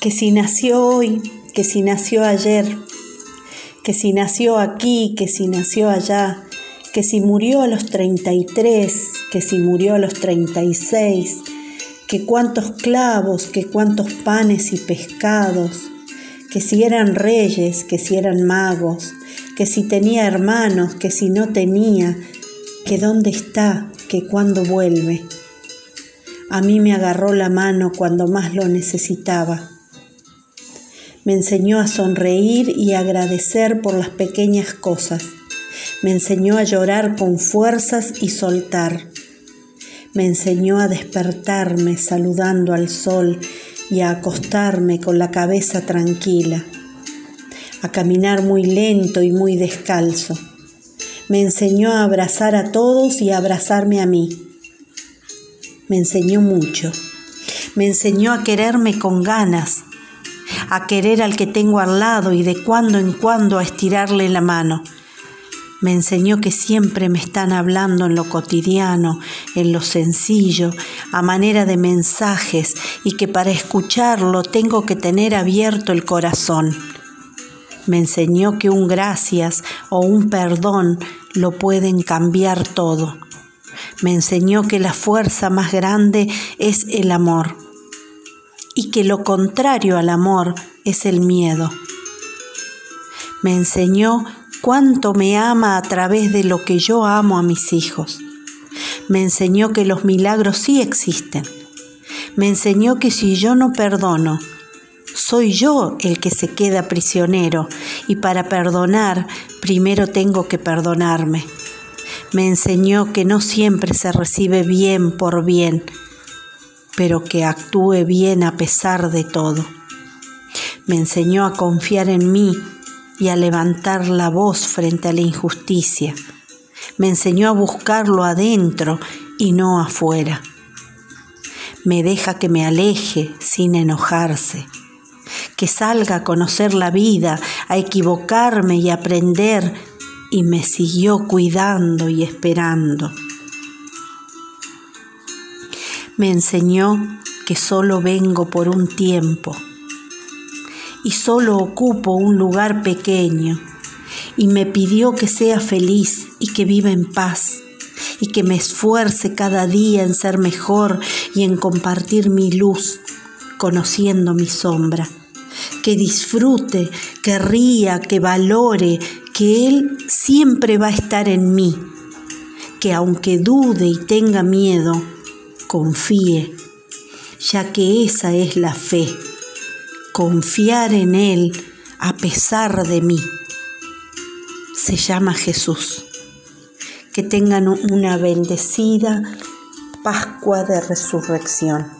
que si nació hoy, que si nació ayer, que si nació aquí, que si nació allá, que si murió a los 33, que si murió a los 36, que cuántos clavos, que cuántos panes y pescados, que si eran reyes, que si eran magos, que si tenía hermanos, que si no tenía, que dónde está, que cuándo vuelve. A mí me agarró la mano cuando más lo necesitaba. Me enseñó a sonreír y agradecer por las pequeñas cosas. Me enseñó a llorar con fuerzas y soltar. Me enseñó a despertarme saludando al sol y a acostarme con la cabeza tranquila, a caminar muy lento y muy descalzo. Me enseñó a abrazar a todos y a abrazarme a mí me enseñó mucho. Me enseñó a quererme con ganas, a querer al que tengo al lado y de cuando en cuando a estirarle la mano. Me enseñó que siempre me están hablando en lo cotidiano, en lo sencillo, a manera de mensajes y que para escucharlo tengo que tener abierto el corazón. Me enseñó que un gracias o un perdón lo pueden cambiar todo me enseñó que la fuerza más grande es el amor y que lo contrario al amor es el miedo. Me enseñó cuánto me ama a través de lo que yo amo a mis hijos. Me enseñó que los milagros sí existen. Me enseñó que si yo no perdono, soy yo el que se queda prisionero y para perdonar primero tengo que perdonarme me enseñó que no siempre se recibe bien por bien, pero que actúe bien a pesar de todo. Me enseñó a confiar en mí y a levantar la voz frente a la injusticia. Me enseñó a buscarlo adentro y no afuera. Me deja que me aleje sin enojarse, que salga a conocer la vida, a equivocarme y aprender y me siguió cuidando y esperando. Me enseñó que solo vengo por un tiempo y solo ocupo un lugar pequeño y me pidió que sea feliz y que viva en paz y que me esfuerce cada día en ser mejor y en compartir mi luz, conociendo mi sombra. Que disfrute, que ría, que valore, que Él siempre va a estar en mí, que aunque dude y tenga miedo, confíe, ya que esa es la fe, confiar en Él a pesar de mí. Se llama Jesús. Que tengan una bendecida Pascua de Resurrección.